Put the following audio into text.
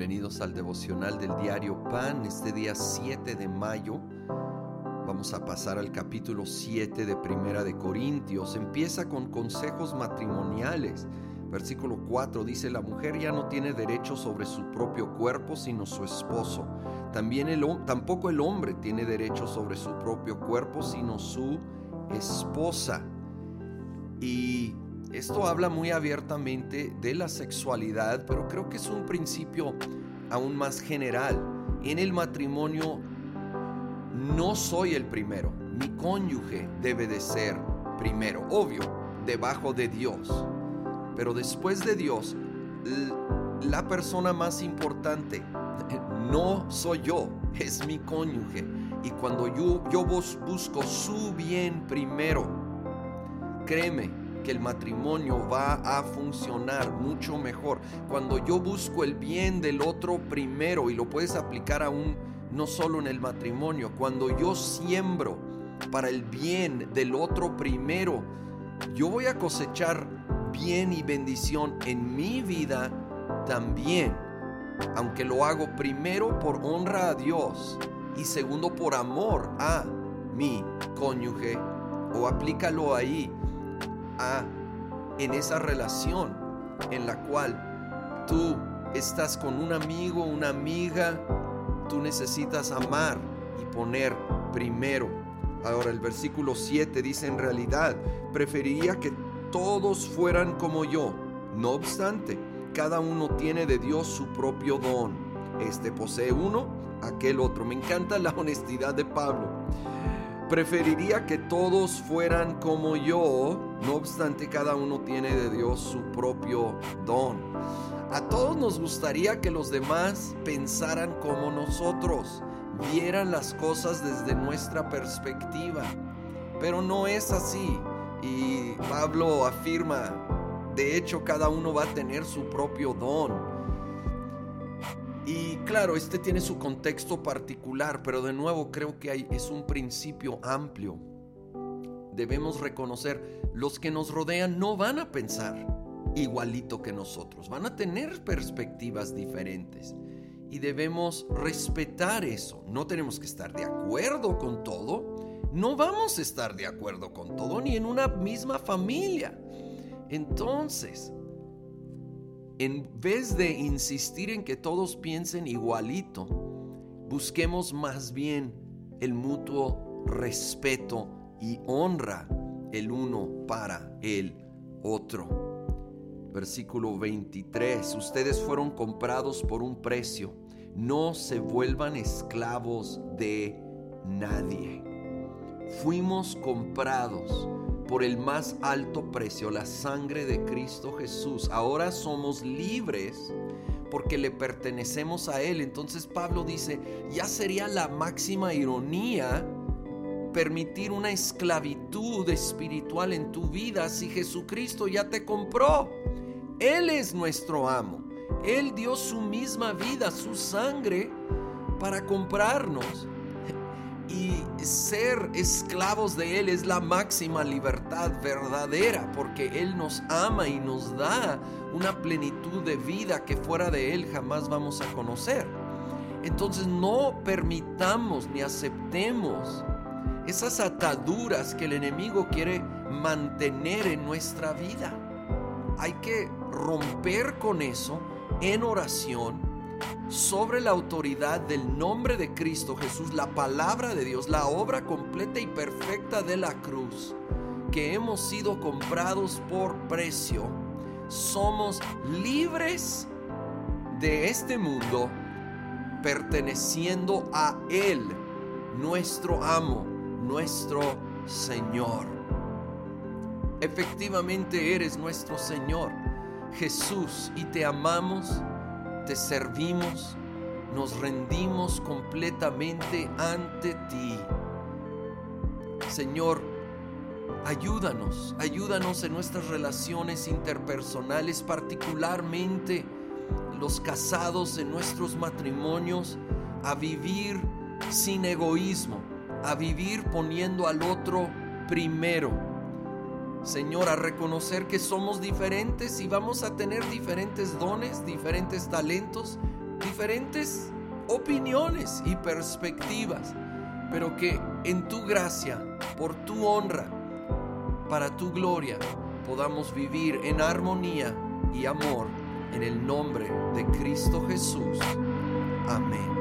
Bienvenidos al devocional del diario Pan, este día 7 de mayo. Vamos a pasar al capítulo 7 de Primera de Corintios. Empieza con consejos matrimoniales. Versículo 4 dice, la mujer ya no tiene derecho sobre su propio cuerpo, sino su esposo. También el, tampoco el hombre tiene derecho sobre su propio cuerpo, sino su esposa. Y esto habla muy abiertamente de la sexualidad, pero creo que es un principio aún más general. En el matrimonio no soy el primero, mi cónyuge debe de ser primero, obvio, debajo de Dios. Pero después de Dios, la persona más importante no soy yo, es mi cónyuge. Y cuando yo, yo busco su bien primero, créeme, que el matrimonio va a funcionar mucho mejor. Cuando yo busco el bien del otro primero y lo puedes aplicar aún no solo en el matrimonio, cuando yo siembro para el bien del otro primero, yo voy a cosechar bien y bendición en mi vida también. Aunque lo hago primero por honra a Dios y segundo por amor a mi cónyuge o aplícalo ahí en esa relación en la cual tú estás con un amigo, una amiga, tú necesitas amar y poner primero. Ahora el versículo 7 dice en realidad, preferiría que todos fueran como yo. No obstante, cada uno tiene de Dios su propio don. Este posee uno, aquel otro. Me encanta la honestidad de Pablo. Preferiría que todos fueran como yo, no obstante cada uno tiene de Dios su propio don. A todos nos gustaría que los demás pensaran como nosotros, vieran las cosas desde nuestra perspectiva, pero no es así. Y Pablo afirma, de hecho cada uno va a tener su propio don. Y claro, este tiene su contexto particular, pero de nuevo creo que es un principio amplio. Debemos reconocer, los que nos rodean no van a pensar igualito que nosotros, van a tener perspectivas diferentes. Y debemos respetar eso. No tenemos que estar de acuerdo con todo. No vamos a estar de acuerdo con todo, ni en una misma familia. Entonces, en vez de insistir en que todos piensen igualito, busquemos más bien el mutuo respeto y honra el uno para el otro. Versículo 23. Ustedes fueron comprados por un precio. No se vuelvan esclavos de nadie. Fuimos comprados por el más alto precio, la sangre de Cristo Jesús. Ahora somos libres porque le pertenecemos a Él. Entonces Pablo dice, ya sería la máxima ironía permitir una esclavitud espiritual en tu vida si Jesucristo ya te compró. Él es nuestro amo. Él dio su misma vida, su sangre, para comprarnos y ser esclavos de Él es la máxima libertad verdadera, porque Él nos ama y nos da una plenitud de vida que fuera de Él jamás vamos a conocer. Entonces no permitamos ni aceptemos esas ataduras que el enemigo quiere mantener en nuestra vida. Hay que romper con eso en oración sobre la autoridad del nombre de Cristo Jesús, la palabra de Dios, la obra completa y perfecta de la cruz, que hemos sido comprados por precio, somos libres de este mundo, perteneciendo a Él, nuestro amo, nuestro Señor. Efectivamente eres nuestro Señor, Jesús, y te amamos te servimos, nos rendimos completamente ante ti. Señor, ayúdanos, ayúdanos en nuestras relaciones interpersonales, particularmente los casados en nuestros matrimonios, a vivir sin egoísmo, a vivir poniendo al otro primero Señor, a reconocer que somos diferentes y vamos a tener diferentes dones, diferentes talentos, diferentes opiniones y perspectivas, pero que en tu gracia, por tu honra, para tu gloria, podamos vivir en armonía y amor en el nombre de Cristo Jesús. Amén.